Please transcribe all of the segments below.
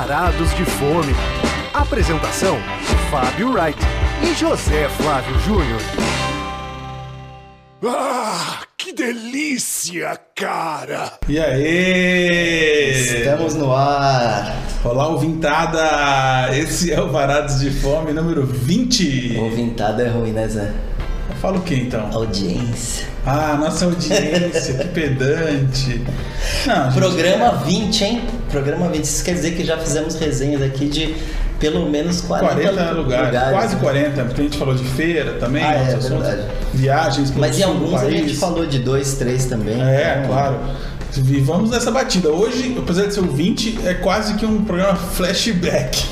Varados de Fome. Apresentação: Fábio Wright e José Flávio Júnior. Ah, que delícia, cara! E aí? Estamos no ar. Olá, ouvintada! Esse é o Varados de Fome número 20. Ouvintada é ruim, né, Zé? Fala o que então? Audiência. Ah, nossa audiência, que pedante. Não, gente... Programa 20, hein? Programa 20. Isso quer dizer que já fizemos resenhas aqui de pelo menos 40, 40 lugares, lugares. Quase 40, porque a gente falou de feira também, ah, é, verdade. viagens Mas em alguns a gente falou de dois, três também. É, então... claro. E vamos nessa batida. Hoje, apesar de ser o 20, é quase que um programa flashback.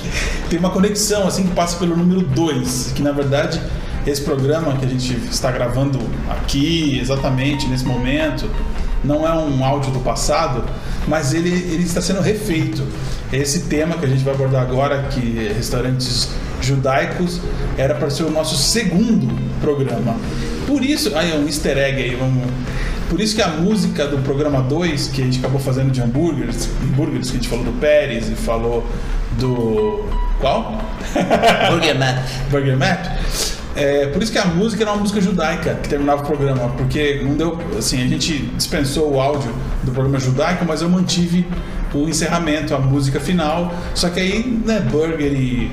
Tem uma conexão assim que passa pelo número 2, que na verdade esse programa que a gente está gravando aqui, exatamente nesse momento, não é um áudio do passado, mas ele, ele está sendo refeito. Esse tema que a gente vai abordar agora, que é restaurantes judaicos, era para ser o nosso segundo programa. Por isso, aí é um easter egg aí, vamos. Por isso que a música do programa 2, que a gente acabou fazendo de hambúrgueres, hambúrgueres que a gente falou do Pérez e falou do. Qual? Burger Map. Burger Map é, por isso que a música era uma música judaica que terminava o programa, porque não deu. Assim, a gente dispensou o áudio do programa judaico, mas eu mantive o encerramento, a música final. Só que aí, né, burger e,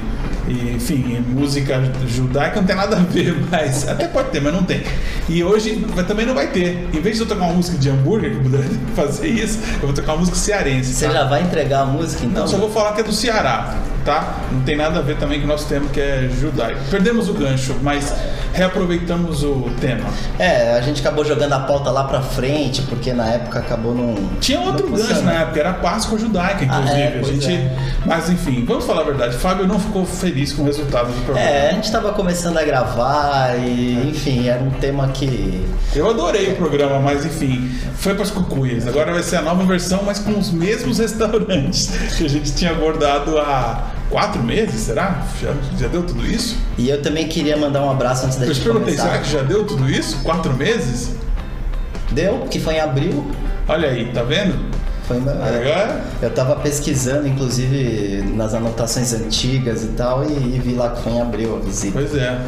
e enfim, música judaica não tem nada a ver, mas até pode ter, mas não tem. E hoje também não vai ter. Em vez de eu tocar uma música de hambúrguer, que puder fazer isso, eu vou tocar uma música cearense. Você tá? já vai entregar a música então? Não, só vou falar que é do Ceará tá? Não tem nada a ver também com o nosso tema que é judaico. Perdemos o gancho, mas reaproveitamos o tema. É, a gente acabou jogando a pauta lá pra frente, porque na época acabou não. Tinha outro não gancho na época, era Páscoa judaica, inclusive. Ah, é, a gente. É. Mas enfim, vamos falar a verdade. Fábio não ficou feliz com o resultado do programa. É, a gente tava começando a gravar e, enfim, era um tema que. Eu adorei o programa, mas enfim, foi pras cucuias. Agora vai ser a nova versão, mas com os mesmos restaurantes que a gente tinha abordado há quatro meses, será? Já, já deu tudo isso? E eu também queria mandar um abraço antes da eu gente perguntei, começar. será que já deu tudo isso? Quatro meses? Deu, que foi em abril. Olha aí, tá vendo? Foi Agora? Eu tava pesquisando, inclusive, nas anotações antigas e tal, e, e vi lá que foi em abril a visita. Pois é.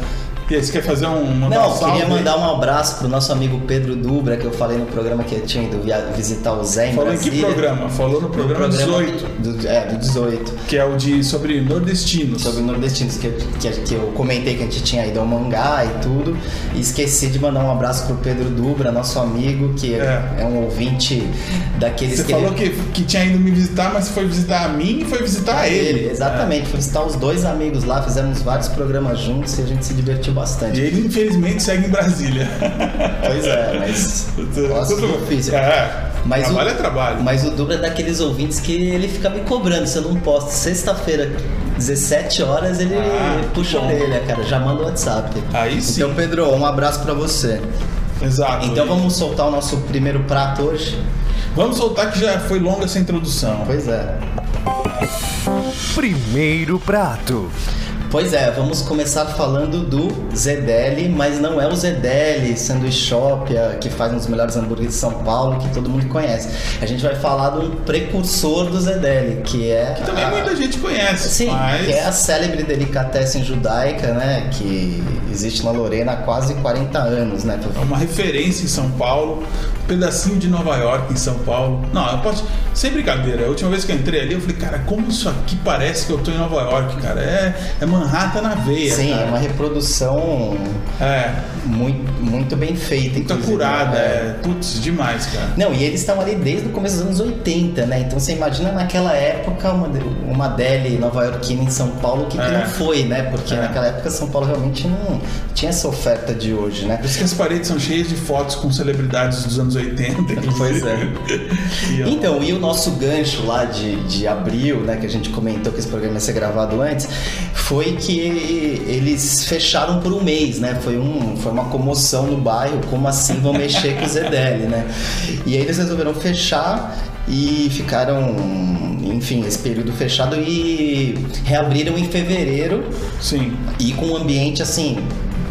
E aí, você quer fazer um. Não, um queria mandar um abraço pro nosso amigo Pedro Dubra, que eu falei no programa que eu tinha ido visitar o Zé em Falou Brasília. em que programa? Falou no programa, no programa 18. Do, é, do 18. Que é o de sobre nordestinos. Sobre nordestinos, que, que, que eu comentei que a gente tinha ido ao mangá e tudo. E esqueci de mandar um abraço pro Pedro Dubra, nosso amigo, que é, é um ouvinte daqueles você que. Você falou ele... que, que tinha ido me visitar, mas foi visitar a mim e foi visitar a ele. ele. Exatamente, é. foi visitar os dois amigos lá, fizemos vários programas juntos e a gente se divertiu bastante. E ele, infelizmente segue em Brasília. Pois é, mas. Nossa, Tudo difícil. É. Mas trabalho o, é trabalho. Mas o Dubra é daqueles ouvintes que ele fica me cobrando. Se eu não posto sexta-feira, 17 horas, ele ah, puxa a orelha, cara. Já manda o WhatsApp. Aí sim. Então, Pedro, um abraço para você. Exato. Então e... vamos soltar o nosso primeiro prato hoje? Vamos soltar que já foi longa essa introdução. Pois é. Primeiro prato. Pois é, vamos começar falando do Zedeli, mas não é o Zedeli Sanduíche Shop, que faz um dos melhores hambúrgueres de São Paulo, que todo mundo conhece. A gente vai falar de um precursor do Zedeli, que é. Que também a... muita gente conhece. Sim, mas... que é a célebre delicatessen judaica, né? Que existe na Lorena há quase 40 anos, né? É uma referência em São Paulo, pedacinho de Nova York em São Paulo. Não, eu posso. Sem brincadeira, a última vez que eu entrei ali, eu falei, cara, como isso aqui parece que eu tô em Nova York, cara? É, é Manhattan na veia. Sim, cara. é uma reprodução é. Muito, muito bem feita. Muito curada, né? é. Putz, demais, cara. Não, e eles estão ali desde o começo dos anos 80, né? Então você imagina naquela época uma, uma Deli nova iorquina em São Paulo, que, é. que não foi, né? Porque é. naquela época São Paulo realmente não tinha essa oferta de hoje, né? Por isso que as paredes são cheias de fotos com celebridades dos anos 80. Pois é. e, então, e o nosso gancho lá de, de abril, né? Que a gente comentou que esse programa ia ser gravado antes, foi que eles fecharam por um mês, né? Foi, um, foi uma comoção no bairro, como assim vão mexer com o Zedeli, né? E aí eles resolveram fechar e ficaram, enfim, esse período fechado e reabriram em fevereiro. Sim. E com um ambiente assim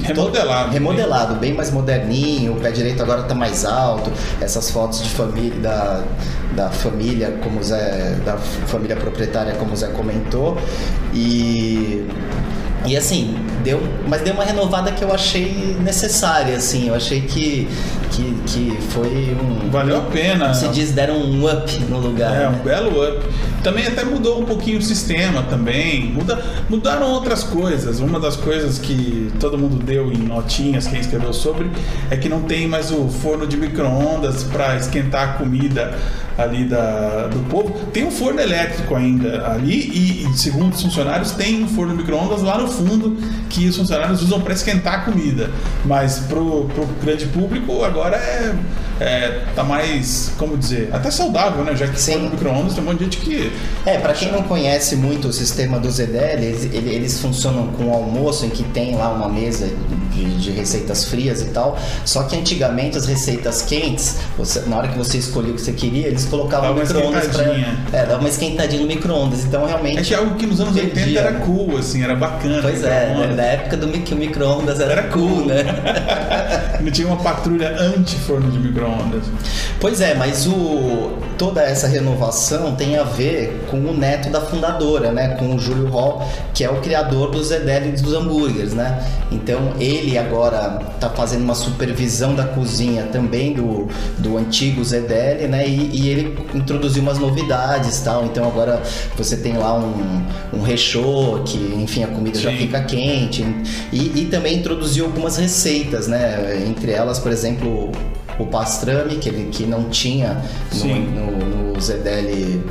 Remodelado. remodelado, bem mais moderninho, o pé direito agora tá mais alto, essas fotos de família, da, da família, como Zé, da família proprietária, como o Zé comentou. E e assim, deu, mas deu uma renovada que eu achei necessária, assim, eu achei que, que, que foi um. Valeu a pena. Se diz, deram um up no lugar. É, né? um belo up. Também até mudou um pouquinho o sistema também. Muda, mudaram outras coisas. Uma das coisas que todo mundo deu em notinhas, quem escreveu sobre, é que não tem mais o forno de micro-ondas para esquentar a comida ali da, do povo. Tem um forno elétrico ainda ali e, e segundo os funcionários, tem um forno micro-ondas lá no fundo que os funcionários usam para esquentar a comida. Mas pro, pro grande público agora é, é tá mais, como dizer, até saudável, né? Já que Sim. forno micro-ondas tem um monte de gente que É, para quem não conhece muito o sistema do ZDL, eles, ele- eles funcionam com almoço em que tem lá uma mesa de, de receitas frias e tal. Só que antigamente as receitas quentes, você- na hora que você escolhia o que você queria, eles colocavam no micro-ondas pra. É, dava uma esquentadinha no micro-ondas. Então realmente. É que algo que nos anos 80 perdia, era né? cool, assim, era bacana. Pois é, né? micro-ondas. na época do que o micro-ondas era, Era cool, cool. né? Não tinha uma patrulha anti-forno de micro-ondas. Pois é, mas o, toda essa renovação tem a ver com o neto da fundadora, né? Com o Júlio Hall, que é o criador do Zedeli e dos hambúrgueres, né? Então ele agora tá fazendo uma supervisão da cozinha também do, do antigo Zedeli, né? E, e ele introduziu umas novidades tal. Então agora você tem lá um, um rechô, que enfim a comida já Sim. fica quente. E, e também introduziu algumas receitas, né? Entre elas, por exemplo, o pastrame, que ele que não tinha no, no, no Zedeli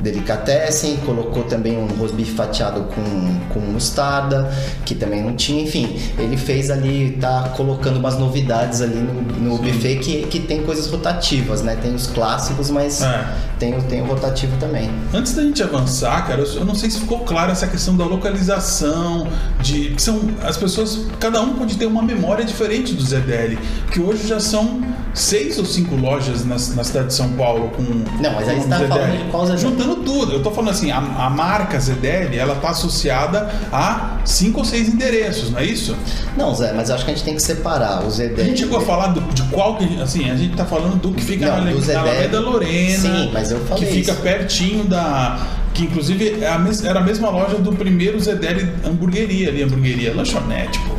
Delicatessen, colocou também um rosbife fatiado com, com mostarda, que também não tinha, enfim, ele fez ali, tá colocando umas novidades ali no, no buffet que, que tem coisas rotativas, né? Tem os clássicos, mas É. tem, o- tem o rotativo também. Antes da gente avançar, cara, eu eu não sei se ficou claro essa questão da localização, de são as pessoas, cada um pode ter uma memória diferente do ZDL, que hoje já são seis ou cinco lojas na, na cidade de São Paulo com Não, mas aí você tá falando de qual? Juntando tudo, eu tô falando assim, a, a marca ZDL, ela tá associada a cinco ou seis endereços, não é isso? Não, Zé, mas eu acho que a gente tem que separar o A Zedeli. gente chegou a falar do- de qual que, assim, a gente tá falando do que fica Não, na, na Zedeli. Alameda Lorena, Sim, mas eu falei que fica isso. pertinho da que inclusive é a era a mesma loja do primeiro Zedeli hamburgueria ali, hamburgueria, lanchonete, pô.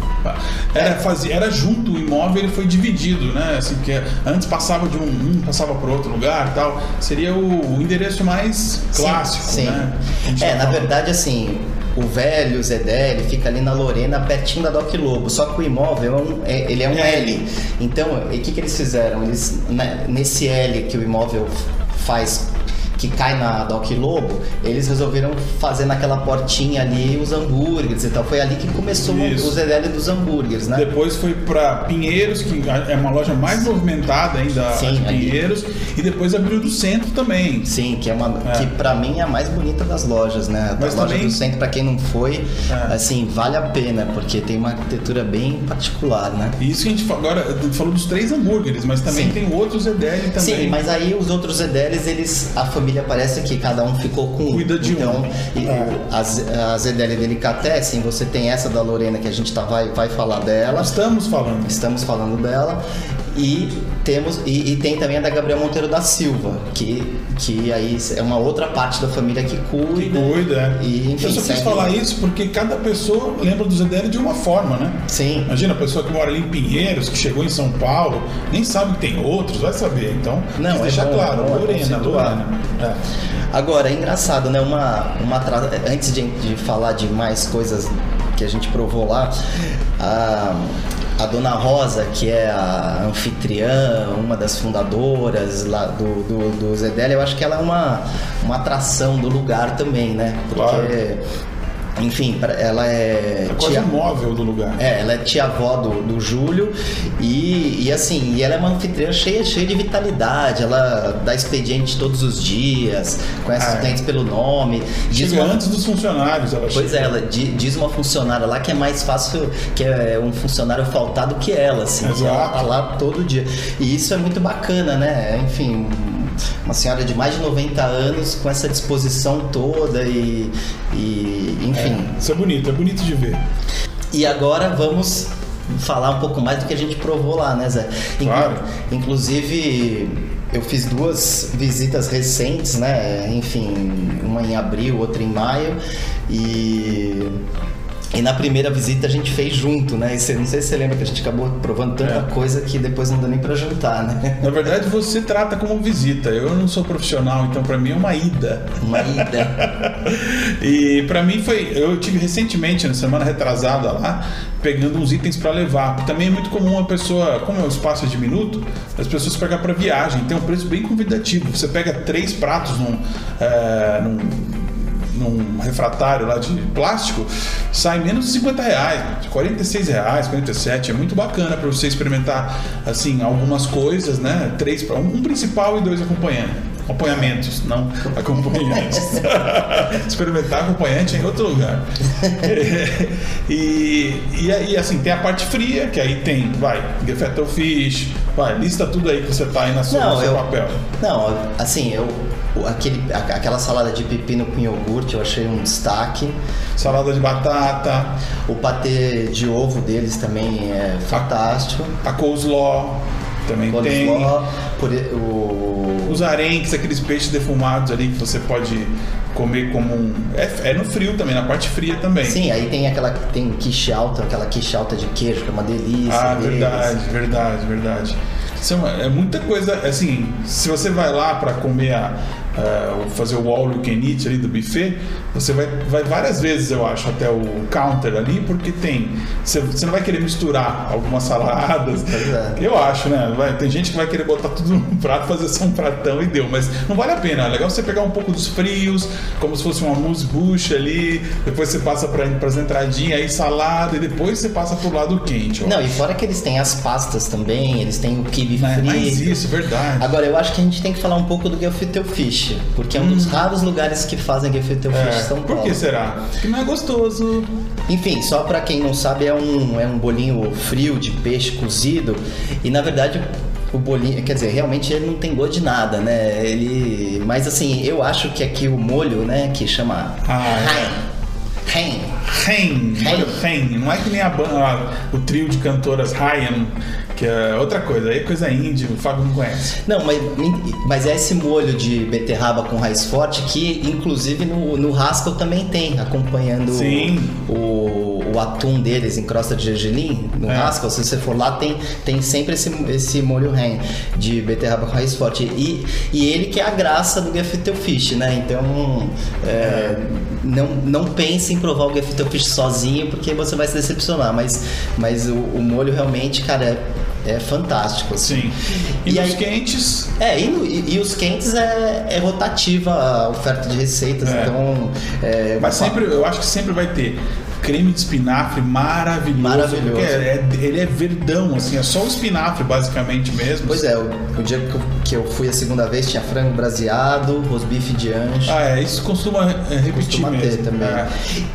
Era, fazia, era junto o imóvel, ele foi dividido, né? Assim, que antes passava de um, um passava para outro lugar, tal. Seria o, o endereço mais clássico, sim, sim. né? É, na verdade, assim, o velho Zedeli fica ali na Lorena, pertinho da Doc Lobo. Só que o imóvel é um- é- ele é um É. L. Então, o que, que eles fizeram? Eles, né, nesse L que o imóvel faz que cai na Doc Lobo, eles resolveram fazer naquela portinha ali os hambúrgueres e tal. Foi ali que começou Isso. o Zedeli dos hambúrgueres, né? Depois foi para Pinheiros, que é uma loja mais movimentada ainda, Sim, de ali. Pinheiros, e depois abriu do centro também. Sim, que é uma É. que para mim é a mais bonita das lojas, né? A Mas loja também- do centro para quem não foi, É. assim, vale a pena, porque tem uma arquitetura bem particular, né? Isso que a gente fa- agora falou dos três hambúrgueres, mas também Sim. tem outros EDL também. Sim, mas aí os outros Zedelis, eles a família parece que cada um ficou com um. Cuida de então, um. e- É. a, a Zedeli Delicatessen, você tem essa da Lorena que a gente tá, vai, vai falar dela. Estamos falando. Estamos falando dela. E temos e, e tem também a da Gabriel Monteiro da Silva, que, que aí é uma outra parte da família que cuida. Que cuida. é. E, enfim, Eu só quis falar isso porque cada pessoa lembra do ZDL de uma forma, né? Sim. Imagina a pessoa que mora ali em Pinheiros, que chegou em São Paulo, nem sabe que tem outros, vai saber. Então, Não, é deixar bom, claro, bom, é Lorena. Lorena. É. Agora, é engraçado, né? Uma, uma tra- Antes de, de falar de mais coisas que a gente provou lá, a, a Dona Rosa, que é a anfitriã, uma das fundadoras lá do, do, do Zedel, eu acho que ela é uma, uma atração do lugar também, né? Porque, Claro. Enfim, ela é. É quase tia- móvel do lugar. é, ela é tia-avó do, do Júlio e, e assim, e ela é uma anfitriã cheia, cheia de vitalidade, ela dá expediente todos os dias, conhece Ah, os é. clientes pelo nome, diz uma, antes dos funcionários, ela Pois chega. é, ela di- diz uma funcionária lá que é mais fácil, que é um funcionário faltado que ela, assim, que ela Exato. tá lá todo dia. E isso é muito bacana, né? Enfim, uma senhora de mais de 90 anos com essa disposição toda e, e enfim. Isso é bonito, é bonito de ver. E agora vamos falar um pouco mais do que a gente provou lá, né, Zé? Inclu Claro. Inclusive, eu fiz duas visitas recentes, né? Enfim, uma em abril, outra em maio. E. E na primeira visita a gente fez junto, né? E você, não sei se você lembra que a gente acabou provando tanta É. coisa que depois não deu nem pra jantar, né? Na verdade, você trata como visita. Eu não sou profissional, então pra mim é uma ida. Uma ida. e pra mim foi. Eu tive recentemente, na semana retrasada lá, pegando uns itens pra levar. Também é muito comum uma pessoa, como é um espaço de minuto, as pessoas pegam pra viagem. Tem um preço bem convidativo. Você pega três pratos num. é, num num refratário lá de plástico, sai menos de 50 reais, 46 reais, 47, é muito bacana para você experimentar assim algumas coisas, né? Três, um principal e dois acompanhantes. Acompanhamentos, não acompanhantes. Experimentar acompanhante em outro lugar. e, e aí, assim, tem a parte fria, que aí tem, vai, gefilte fish, vai, lista tudo aí que você tá aí na sua, no seu papel. Não, assim, eu. Aquele, a- aquela salada de pepino com iogurte eu achei um destaque. Salada de batata, O patê de ovo deles também é fantástico. a coleslaw também tem. Coleslaw, por, o, Os arenques, aqueles peixes defumados ali que você pode comer como um. É, é no frio também, na parte fria também. Sim, aí tem aquela tem quiche alta, aquela quiche alta de queijo, que é uma delícia. Ah, deles. verdade, verdade, verdade. Isso é, uma- é muita coisa, assim, se você vai lá para comer a, o- fazer o all you can eat ali do buffet, você vai, vai várias vezes, eu acho, até o counter ali, porque tem. Você, você não vai querer misturar algumas saladas. É. Eu acho, né? Vai- tem gente que vai querer botar tudo num prato, fazer só um pratão e deu, mas não vale a pena. É legal você pegar um pouco dos frios, como se fosse uma mousse bucha ali, depois você passa para as entradinhas, aí salada, e depois você passa pro lado quente. ó. Não, e fora que eles têm as pastas também, eles têm o kibe Mas- frito. mas isso, verdade. Agora, eu acho que a gente tem que falar um pouco do gefilte fish, porque é um dos raros lugares que fazem gefilte Hum. É, fish São por Paulo. que será? Porque não é gostoso. Enfim, só pra quem não sabe, é um, é um bolinho frio de peixe cozido e na verdade o bolinho, quer dizer, realmente ele não tem gosto de nada, né? Ele, mas assim, eu acho que aqui o molho, né, que chama Ah, é. Hein. Rain, olha o Rain. Não é que nem a banda, o trio de cantoras Ryan, que é outra coisa. Aí é coisa índia, o Fábio não conhece. Não, mas, mas é esse molho de beterraba com raiz forte que, inclusive, no, no Haskell também tem, acompanhando Sim. o, o atum deles em crosta de gergelim. No É. Haskell, se você for lá, tem, tem sempre esse, esse molho rain de beterraba com raiz forte. E, e ele que é a graça do gefilte fish, né? Então, é, não, não pense em provar o gefilte fish sozinho, porque você vai se decepcionar. Mas, mas o, o molho realmente, cara, é, é fantástico. assim. Sim. E, E aí- quentes, É, e, e- e os quentes é, é rotativa a oferta de receitas, É. então. é, mas sempre, eu acho que sempre vai ter creme de espinafre maravilhoso. Maravilhoso. É- é- ele é verdão, assim, é só o espinafre, basicamente mesmo. Pois é, o, o dia que eu, que eu fui a segunda vez tinha frango braseado, rosbife de ancho. Ah, é, isso costuma é, repetir costuma mesmo. ter também. É.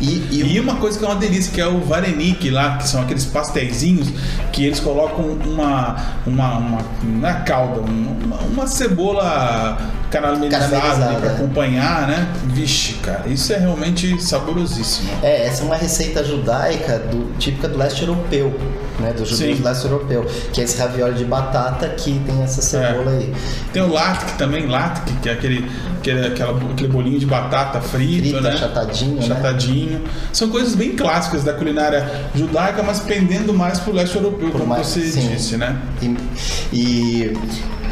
E, e E uma coisa que é uma delícia, que é o varenique lá, que são aqueles pastéisinhos que eles colocam uma. uma, uma não é calda, uma, uma cebola caramelizada, Caramelizada, para é. acompanhar, né? Vixe, cara, isso é realmente saborosíssimo. É, essa é uma receita judaica do- típica do leste europeu, né? Do judeu do leste europeu, que é esse ravioli de batata que tem essa cebola aí. Tem o latke também, latke, que é aquele, aquele, aquela, aquele bolinho de batata frito, Frita, né? achatadinho, né? Achatadinho. São coisas bem clássicas da culinária judaica, mas pendendo mais pro leste europeu, Por como mais- você sim. disse, né? E, e,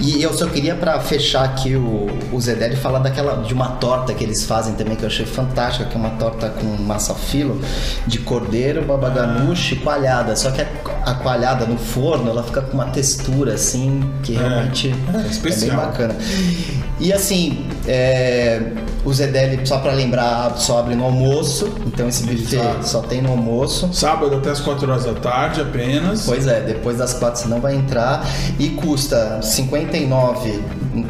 e eu só queria pra fechar aqui o, o Zedeli falar daquela de uma torta que eles fazem também que eu achei fantástica, que é uma torta com massa filo de cordeiro, babaganuche e coalhada. Só que a, a coalhada no forno, ela fica com uma textura assim que É, realmente é é, especial. bem bacana. E assim, é, o Zedeli, só pra lembrar, só abre no almoço, então esse buffet Exato. só tem no almoço. Sábado até as 4 horas da tarde apenas. Pois é, depois das quatro você não vai entrar e custa 59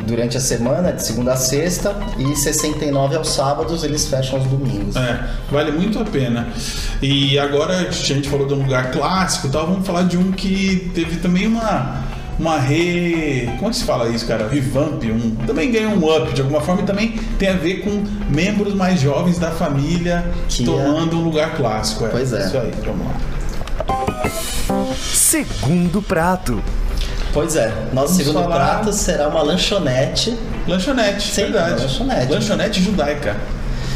durante a semana, de segunda a sexta, e 69 aos sábados, eles fecham aos domingos. É, vale muito a pena. E agora a gente falou de um lugar clássico e tal, vamos falar de um que teve também uma uma re. Como é que se fala isso, cara? Revamp, um, também ganhou um up de alguma forma e também tem a ver com membros mais jovens da família Que é- tomando um lugar clássico. Pois é. Isso aí, vamos lá. Segundo prato. Pois é, nosso Vamos segundo falar- prato será uma lanchonete. Lanchonete, Sim, verdade. lanchonete. Lanchonete judaica.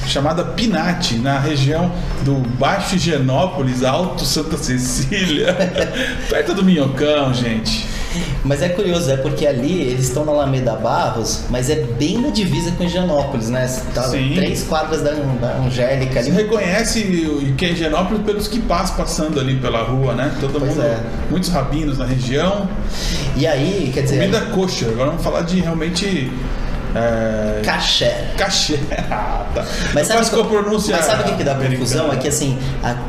Chamada Pinati, na região do Baixo Higienópolis, Alto Santa Cecília. perto do Minhocão, gente. Mas é curioso, é porque ali eles estão na Alameda Barros, mas é bem na divisa com Higienópolis, né? Tá Sim. três quadras da, da Angélica Você ali. reconhece o que é Higienópolis pelos que passam passando ali pela rua, né? Todo Pois mundo, é. muitos rabinos na região. E aí, quer dizer, Comida kosher. Agora vamos falar de realmente. É, caché. cachê. Ah, tá. Mas sabe, mas sabe o que, que dá confusão? É que assim,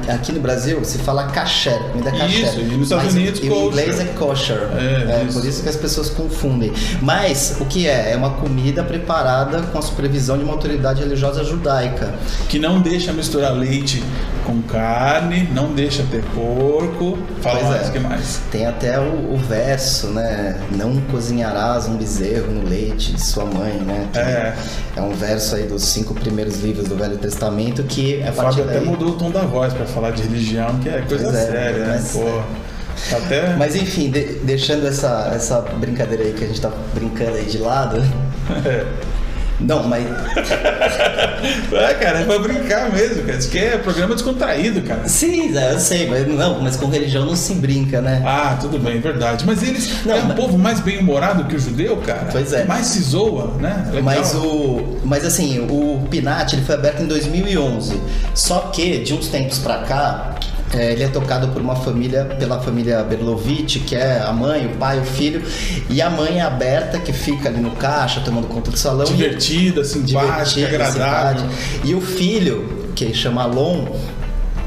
aqui no Brasil se fala caché, comida caché. Isso, e nos Estados Unidos, em kosher. inglês é kosher. É, É, isso. por isso que as pessoas confundem. Mas o que é? É uma comida preparada com a supervisão de uma autoridade religiosa judaica. Que não deixa misturar leite com carne, não deixa ter porco. Fala Pois mais, é. o que mais? Tem até o, o verso, né? Não cozinharás um bezerro no leite de sua mãe, né? Que É. é um verso aí dos cinco primeiros livros do Velho Testamento que é Fábio até daí... mudou o tom da voz pra falar de religião, que é coisa Pois é, séria, né? mas- Pô. Até. Mas enfim, de- deixando essa, essa brincadeira aí que a gente tá brincando aí de lado. Não, mas. É, cara, é pra brincar mesmo, cara. Isso aqui é programa descontraído, cara. Sim, é, eu sei, mas não, mas com religião não se brinca, né? Ah, tudo bem, verdade. Mas eles Não, é um mas- povo mais bem-humorado que o judeu, cara. Pois é. Mais se zoa, né? Legal. Mas o, mas assim, o Pinat ele foi aberto em 2011. Só que de uns tempos pra cá, é, ele é tocado por uma família, pela família Berlovitch, que é a mãe, o pai, o filho, e a mãe é aberta que fica ali no caixa tomando conta do salão. Divertida, simpática, divertida, agradável. simpática. E o filho, que chama Alon,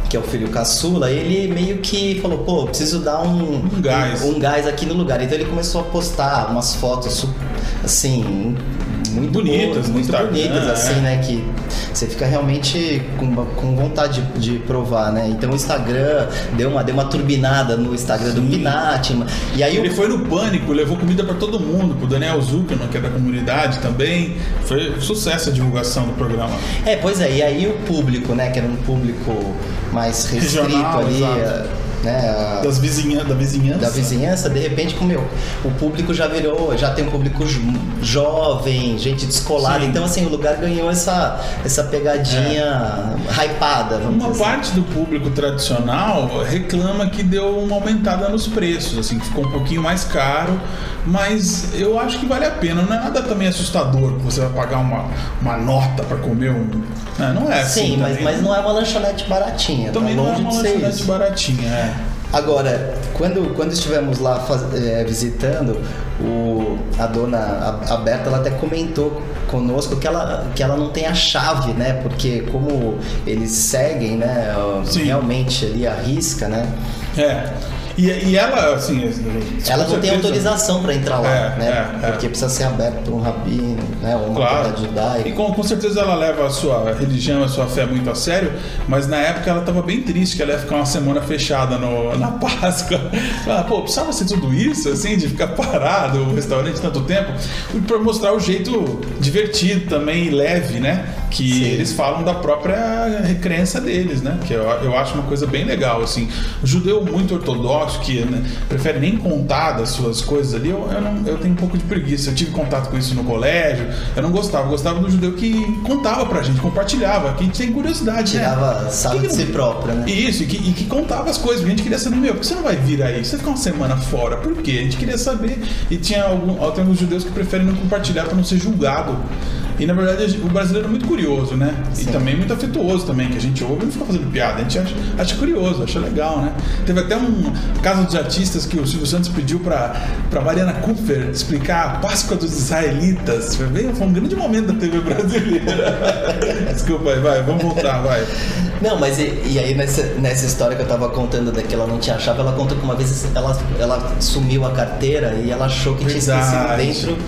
que é o filho caçula, ele meio que falou, pô, preciso dar um, Um gás. um, um gás aqui no lugar. Então ele começou a postar umas fotos assim muito Bonitas boas, muito bonitas é. assim, né, que você fica realmente com, com vontade de, de provar, né? Então o Instagram deu uma deu uma turbinada no Instagram do Pinati, e aí Ele o foi no pânico, levou comida pra todo mundo, pro Daniel Zuckerman, que é da comunidade também. Foi um sucesso a divulgação do programa. É, pois é, e aí o público, né, que era um público mais restrito Regional, ali, exato. Né, Das vizinha, da vizinhança. da vizinhança, de repente, como meu, o público já virou, já tem um público jo- jovem, gente descolada, Sim. então assim, o lugar ganhou essa, essa pegadinha hypada, vamos Uma dizer assim. parte do público tradicional reclama que deu uma aumentada nos preços, assim, que ficou um pouquinho mais caro, mas eu acho que vale a pena. Não é nada também assustador que você vai pagar uma, uma nota pra comer um. né? Não é assim. Sim, mas, mas né? não é uma lanchonete baratinha, Também tá não é uma lanchonete isso. baratinha, é. Agora, quando, quando estivemos lá faz- eh, visitando, o, a dona a, a Berta ela até comentou conosco que ela, que ela não tem a chave, né? Porque como eles seguem, né? Sim. Realmente ali a risca, né? É. E, e ela, assim. Ela não tem autorização para entrar lá, É, né? é, é. Porque precisa ser aberto por um rabino, né? Ou uma Claro. judaica. E com, com certeza ela leva a sua religião, a sua fé muito a sério, mas na época ela estava bem triste que ela ia ficar uma semana fechada no, na Páscoa. Ela, pô, precisava ser tudo isso, assim, de ficar parado o restaurante tanto tempo, e para mostrar o jeito divertido também e leve, né? Que Sim. eles falam da própria crença deles, né? Que eu, eu acho uma coisa bem legal, assim. O judeu muito ortodoxo, que né, prefere nem contar das suas coisas ali, eu, eu, não, eu tenho um pouco de preguiça. Eu tive contato com isso no colégio, eu não gostava. Eu gostava do judeu que contava pra gente, compartilhava, que a gente tem curiosidade, né? Tirava sarro Que de si própria, né? Isso, e que, e que contava as coisas. A gente queria saber, meu, por que você não vai vir aí? Você ficar uma semana fora. Por quê? A gente queria saber. E tinha algum, tem alguns judeus que preferem não compartilhar para não ser julgado. E na verdade o brasileiro é muito curioso, né? E Sim. também muito afetuoso também, que a gente ouve e não fica fazendo piada. A gente acha, acha curioso, acha legal, né? Teve até um caso dos artistas que o Silvio Santos pediu para pra Mariana Kupfer explicar a Páscoa dos Israelitas. Foi, bem, foi um grande momento da TV brasileira. Desculpa aí, vai, vamos voltar, vai. Não, mas e, e aí nessa, nessa história que eu tava contando da que ela não tinha chave, ela contou que uma vez ela, ela sumiu a carteira e ela achou que tinha esquecido Verdade. dentro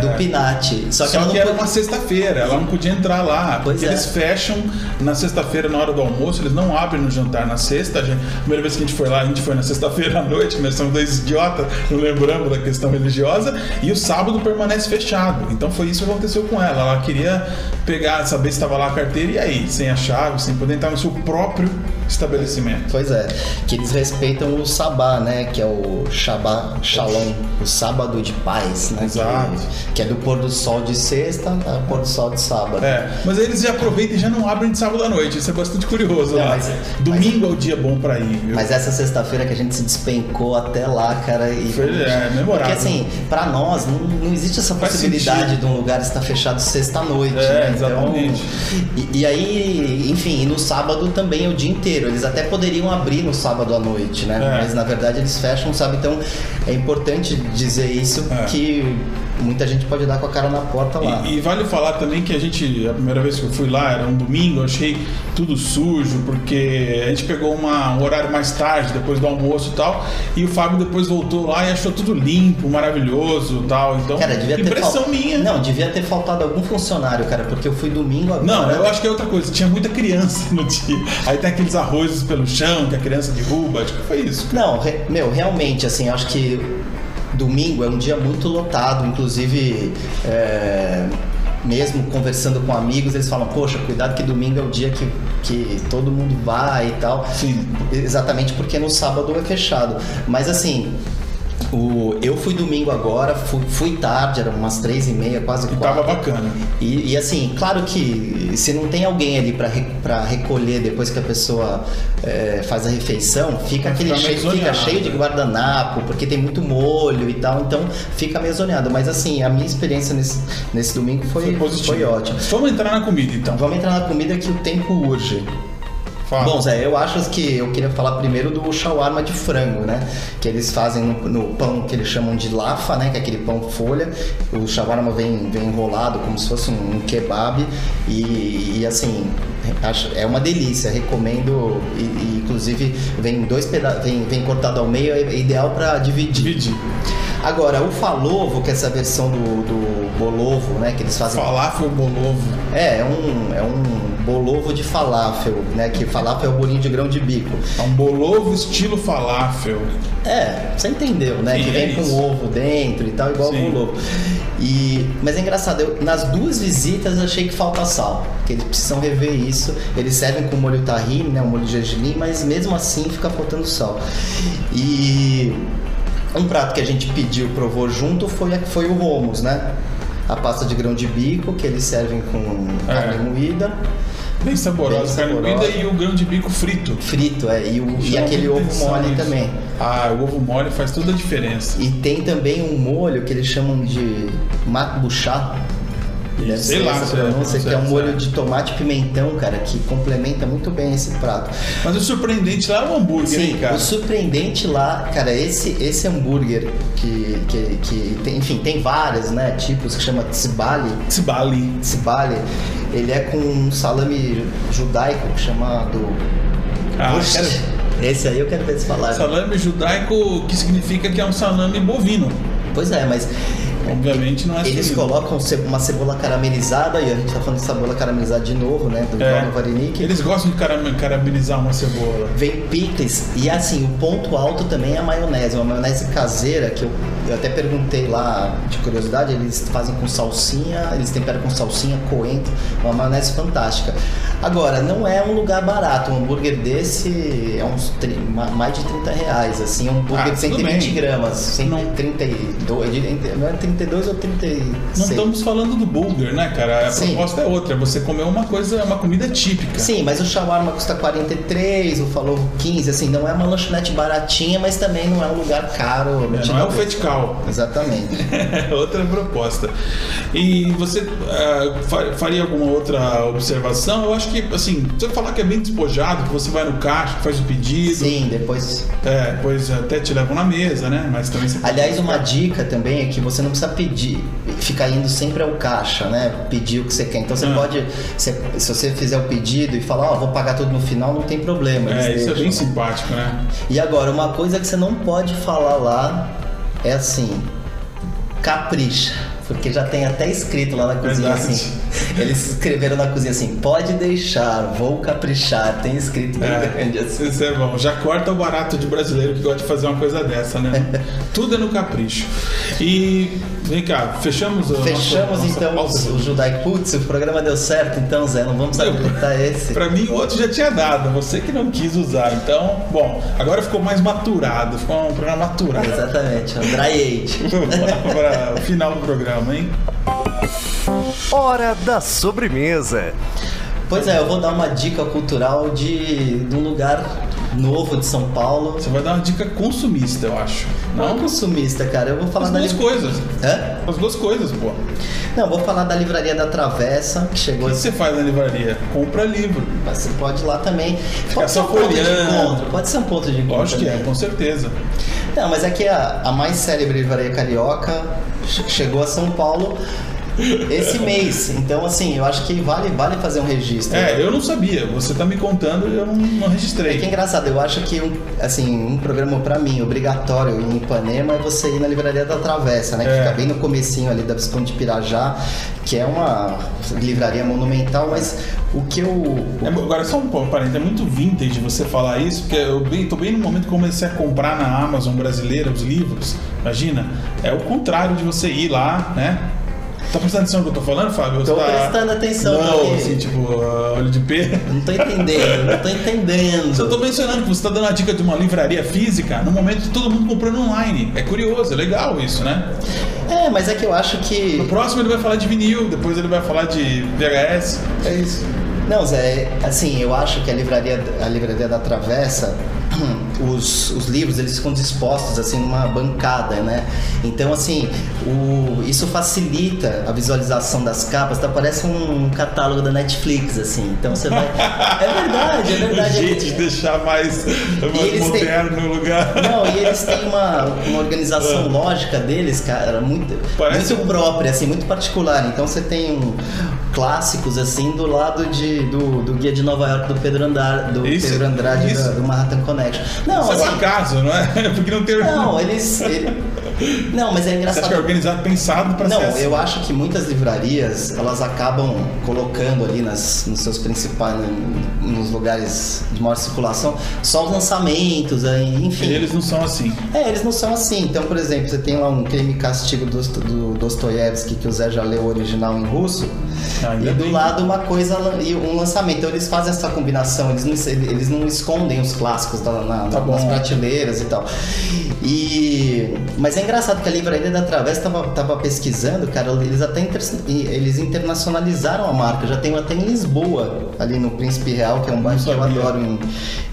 do É. Pinate. Só Só que ela não que era uma sexta-feira, ela não podia entrar lá. Pois porque é. eles fecham na sexta-feira, na hora do almoço, eles não abrem no jantar na sexta. A, gente, a primeira vez que a gente foi lá, a gente foi na sexta-feira à noite, nós somos dois idiotas, não lembramos da questão religiosa, e o sábado permanece fechado. Então foi isso que aconteceu com ela. Ela queria pegar, saber se estava lá a carteira, e aí, sem a chave, sem poder entrar no seu próprio estabelecimento. Pois é, que eles respeitam o sabá, né? Que é o Shabá Shalom, o sábado de paz, né? Exato. Que, que é do pôr do sol de sexta ao pôr do sol de sábado. É, mas eles já aproveitam e já não abrem de sábado à noite. Isso é bastante curioso Não, lá. mas- Domingo mas- é o dia bom pra ir, viu? Mas essa sexta-feira que a gente se despencou até lá, cara, e. Foi, é, memorável. Porque assim, pra nós, não, não existe essa Faz possibilidade sentido. de um lugar estar fechado sexta-noite. É, né? exatamente. Então, e, e aí, enfim, e no sábado também é o dia inteiro. Eles até poderiam abrir no sábado à noite, né? É. Mas na verdade eles fecham, sabe? Então é importante dizer isso, É. que muita gente pode dar com a cara na porta lá. E, e vale falar também que a gente, a primeira vez que eu fui lá, era um domingo, eu achei tudo sujo, porque a gente pegou uma- um horário mais tarde, depois do almoço e tal, e o Fábio depois voltou lá e achou tudo limpo, maravilhoso e tal. Então, Cara, devia ter impressão fal- minha. Não, devia ter faltado algum funcionário, cara, porque eu fui domingo agora. Não, eu acho que é outra coisa. Tinha muita criança no dia. Aí tem aqueles arrozes pelo chão que a criança derruba. Acho que foi isso. Não, re- meu, realmente, assim, acho que domingo é um dia muito lotado, inclusive. é, Mesmo conversando com amigos, eles falam, poxa, cuidado que domingo é o dia que, que todo mundo vai e tal. Sim. Exatamente porque no sábado é fechado. Mas assim, o, eu fui domingo agora, fui, fui tarde, eram umas três e meia, quase E quatro. tava bacana. E, e, assim, claro que se não tem alguém ali para recolher depois que a pessoa é, faz a refeição, fica aquele meio cheio, fica cheio de né? guardanapo, porque tem muito molho e tal, então fica meio zoneado. Mas assim, a minha experiência nesse, nesse domingo foi, Foi foi, ótima. Vamos entrar na comida então. Vamos entrar na comida que o tempo urge. Fala. Bom, Zé, eu acho que eu queria falar primeiro do shawarma de frango, né? Que eles fazem no, no pão que eles chamam de lafa, né? Que é aquele pão folha. O shawarma vem, vem enrolado como se fosse um, um kebab. E, e, assim, acho, é uma delícia. Recomendo. E, e, inclusive, vem dois pedaços, vem, vem cortado ao meio, é ideal para dividir. Dividir. Agora, o falovo, que é essa versão do, do bolovo, né? Que eles fazem Falafel bolovo. é, é um, é um bolovo de falafel, né? Que falafel é o bolinho de grão de bico. É um bolovo estilo falafel. É, você entendeu, né? Sim, que vem é com ovo dentro e tal, igual Sim. o bolovo. E, mas é engraçado, eu, nas duas visitas eu achei que falta sal. Que eles precisam rever isso. Eles servem com molho tahine, né? O molho de gergelim, mas mesmo assim fica faltando sal. E um prato que a gente pediu, provou junto, foi, foi o hummus, né? A pasta de grão de bico, que eles servem com É. carne moída. Bem saborosa, carne moída e o grão de bico frito. Frito, é, e, o- e aquele ovo mole isso. também. Ah, o ovo mole faz toda a diferença. E tem também um molho que eles chamam de matbuchá. Deve Sei ser lá, essa é, pronúncia, que é um molho de tomate e pimentão, cara, que complementa muito bem esse prato. Mas o surpreendente lá é o hambúrguer, hein, Sim, cara? o surpreendente lá, cara, esse, esse hambúrguer que, que, que tem, enfim, tem vários, né, tipos que chama tsibali. Tsibali. Tsibali, ele é com um salame judaico chamado Ah, quero- Esse aí eu quero ver se falar. Salame judaico, que significa que é um salame bovino. Pois é, mas Obviamente não é Eles suíno. colocam ce- uma cebola caramelizada, e a gente tá falando de cebola caramelizada de novo, né? Do É. Paulo Varinick. Eles gostam de caram- caramelizar uma cebola. Vem picles, e assim, o ponto alto também é a maionese, uma maionese caseira, que eu, eu até perguntei lá de curiosidade, eles fazem com salsinha, eles temperam com salsinha, coentro, uma maionese fantástica. Agora, não é um lugar barato, um hambúrguer desse é uns mais de 30 reais, assim, um hambúrguer Ah, de tudo 120 bem. gramas, Não. 132, não é 32 ou 36? Não estamos falando do burger, né, cara? A Sim. proposta é outra, é você comer uma coisa, uma comida típica. Sim, mas o shawarma custa 43, o falovo 15, assim, não é uma lanchonete baratinha, mas também não é um lugar caro. É, não é o Exatamente. outra proposta. E você fa- faria alguma outra observação? Eu acho que, assim, você falar que é bem despojado, que você vai no caixa, faz o pedido. Sim, depois. É, depois até te levam na mesa, né? Mas também você Aliás, uma dica também é que você não precisa pedir, ficar indo sempre ao caixa, né? Pedir o que você quer. Então você Ah. pode, se, se você fizer o pedido e falar, ó, vou pagar tudo no final, não tem problema. É, isso é deixam. bem simpático, né? E agora, uma coisa que você não pode falar lá é assim: capricha. Porque já tem até escrito lá na cozinha Verdade. assim. Eles escreveram na cozinha assim: pode deixar, vou caprichar. Tem escrito bem É, grande assim. isso é bom. Já corta o barato de brasileiro que gosta de fazer uma coisa dessa, né? Tudo é no capricho. E vem cá, fechamos a Fechamos nossa, então nossa o, o Judai. Putz, o programa deu certo, então, Zé, não vamos habilitar esse. Pra mim o outro já tinha dado, você que não quis usar. Então, bom, agora ficou mais maturado, ficou um programa maturado. Exatamente, o Dry Age. para o final do programa, hein? Hora da sobremesa. Pois é, eu vou dar uma dica cultural de, de um lugar novo de São Paulo. Você vai dar uma dica consumista, eu acho. Não Não? consumista, cara. Eu vou falar As da duas li- coisas. Hã? As duas coisas, pô. O Não, vou falar da livraria da Travessa, que chegou. que você faz na livraria? Compra livro. Você pode ir lá também. Pode ser um ponto de encontro. Pode ser um ponto de encontro. Lógico que é, também. com certeza. Não, mas é que a, a mais célebre livraria carioca che- chegou a São Paulo esse mês. Então, assim, eu acho que vale, vale fazer um registro. É, eu não sabia. Você tá me contando e eu não, não É que é registrei. engraçado, eu acho que um, assim, um programa pra mim obrigatório em Ipanema é você ir na livraria da Travessa, né? Que É. fica bem no comecinho ali da Visconde de Pirajá, que é uma livraria monumental, mas o que eu. É, agora, só um parente, é muito vintage você falar isso, porque eu bem, tô bem no momento que comecei a comprar na Amazon brasileira os livros. Imagina, é o contrário de você ir lá, né? Tá prestando atenção no que eu tô falando, Fábio? Tô tá... prestando atenção, Não, porque- assim, tipo, ah, olho de pé. Não tô entendendo, não tô entendendo. Eu tô mencionando que você tá dando a dica de uma livraria física no momento que todo mundo comprando online. É curioso, é legal isso, né? É, mas é que eu acho que. No próximo ele vai falar de vinil, depois ele vai falar de VHS. É isso. Não, Zé, assim, eu acho que a livraria, a livraria da Travessa, os, os livros eles ficam dispostos assim numa bancada, né? Então, assim, o, isso facilita a visualização das capas, tá? Parece um catálogo da Netflix, assim. Então você vai. É verdade, é verdade. O jeito de deixar mais, mais eles têm- moderno o lugar. Não, e eles têm uma, uma organização lógica deles, cara, muito, Parece muito um- própria, assim, muito particular. Então você tem um, clássicos, assim, do lado de, do, do Guia de Nova York do Pedro, Andar, do Isso, Pedro Andrade isso. da- do Manhattan Connection. Não, Isso é um assim, acaso, não é? Porque não tem. não, eles... ele- Não, mas é Você engraçado. acha que é organizado, pensado Não, ser assim? eu acho que muitas livrarias elas acabam colocando ali nas, nos seus principais, nos lugares de maior circulação, só os lançamentos, enfim. E eles não são assim. É, eles não são assim. Então, por exemplo, você tem lá um Crime e Castigo do, do Dostoiévski, que o Zé já leu o original em russo, Ainda e do bem. lado uma coisa e um lançamento. Então, eles fazem essa combinação, eles não, eles não escondem os clássicos da- na- Tá bom. nas prateleiras e tal. E, mas é engraçado que a Livraria da Travessa tava, tava pesquisando, cara, eles até inter- eles internacionalizaram a marca. Já tem até em Lisboa, ali no Príncipe Real, que é um bairro que eu adoro em,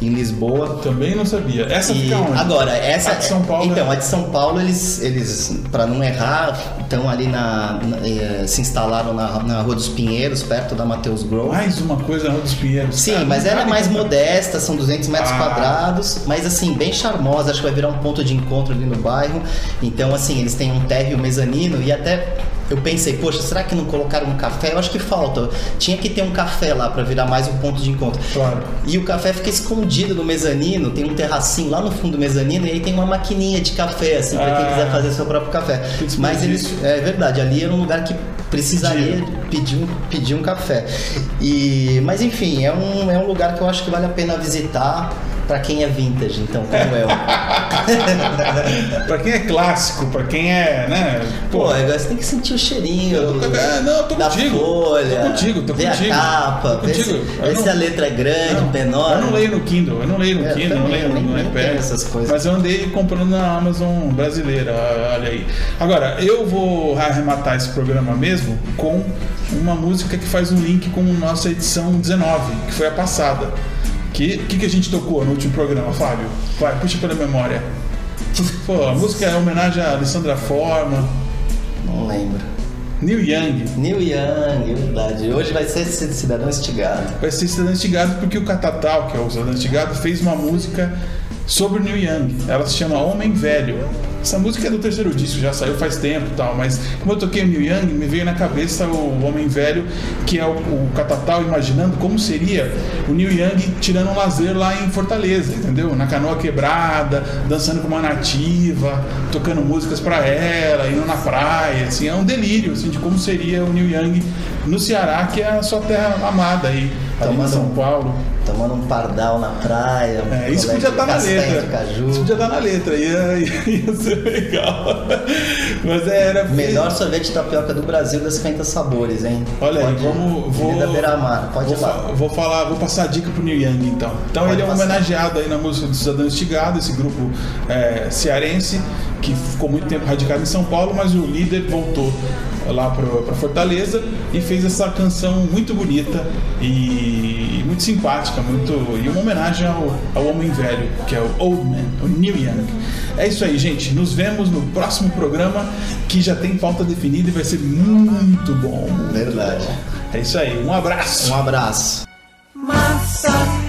em Lisboa. Também não sabia. Essa E fica onde? agora, essa A de São Paulo Então, é- a de São Paulo, eles, eles para não errar, estão ali na, na- eh, se instalaram na, na Rua dos Pinheiros, perto da Mateus Grove. Mais uma coisa na Rua dos Pinheiros. Sim, Cara, mas ela é mais modesta, são 200 metros Ah. quadrados, mas assim, bem charmosa, acho que vai virar um ponto de encontro ali no bairro. Então, assim, eles têm um térreo mezanino e até eu pensei, poxa, será que não colocaram um café? Eu acho que falta. Tinha que ter um café lá para virar mais um ponto de encontro. Claro. E o café fica escondido no mezanino, tem um terracinho lá no fundo do mezanino e aí tem uma maquininha de café, assim, pra quem Ah. quiser fazer seu próprio café. Mas eles, é verdade, ali era um lugar que precisaria pedir um, pedir um café. E, mas enfim, é um, é um lugar que eu acho que vale a pena visitar pra quem é vintage, então, como eu. pra quem é clássico, pra quem é, né? Pô, agora você tem que sentir o cheirinho Eu- do, é, não, eu tô da contigo. folha. Tô contigo, tô ver contigo. a capa, Tô ver, se, contigo. Ver não- se a letra é grande, Não, menor. Eu não leio no Kindle, eu não leio no É, Kindle, eu não também, leio no nem iPad. essas coisas. Mas eu andei comprando na Amazon brasileira, olha aí. Agora, eu vou arrematar esse programa mesmo com uma música que faz um link com nossa edição 19, que foi a passada. Que que, que a gente tocou no último programa, Fábio? Vai, puxa pela memória. Pô, a música é homenagem a Alessandra Forma, Não lembro. Neil Young. Neil Young, verdade. Hoje vai ser Cidadão Estigado. vai ser Cidadão Estigado porque o Catatal, que é o Cidadão Estigado, fez uma música sobre o Neil Young. Ela se chama Homem Velho. Essa música é do terceiro disco, já saiu faz tempo e tal, mas como eu toquei o Neil Young, me veio na cabeça o Homem Velho, que é o, o Catatal, imaginando como seria o Neil Young tirando um lazer lá em Fortaleza, entendeu? Na canoa quebrada, dançando com uma nativa, tocando músicas para ela, indo na praia, assim, é um delírio assim, de como seria o Neil Young no Ceará, que é a sua terra amada aí, ali em São Paulo tomando um pardal na praia. Um é, isso podia estar tá na letra. Isso podia estar tá na letra, ia, ia ser legal. Mas é, era. Melhor sorvete de tapioca do Brasil das 50 sabores, hein? Olha Pode aí, vamos. Vou, Beira-Mar, pode vou, ir lá. Vou falar, vou passar a dica pro Neil Young então. Então pode ele é um homenageado aí na música do Cidadão Estigado, esse grupo é, cearense que ficou muito tempo radicado em São Paulo, mas o líder voltou lá para Fortaleza e fez essa canção muito bonita e muito simpática, muito e uma homenagem ao, ao homem velho, que é o Old Man, o Neil Young. É isso aí, gente. Nos vemos no próximo programa que já tem pauta definida e vai ser muito bom. Muito Verdade. Bom. É isso aí. Um abraço. Um abraço. Massa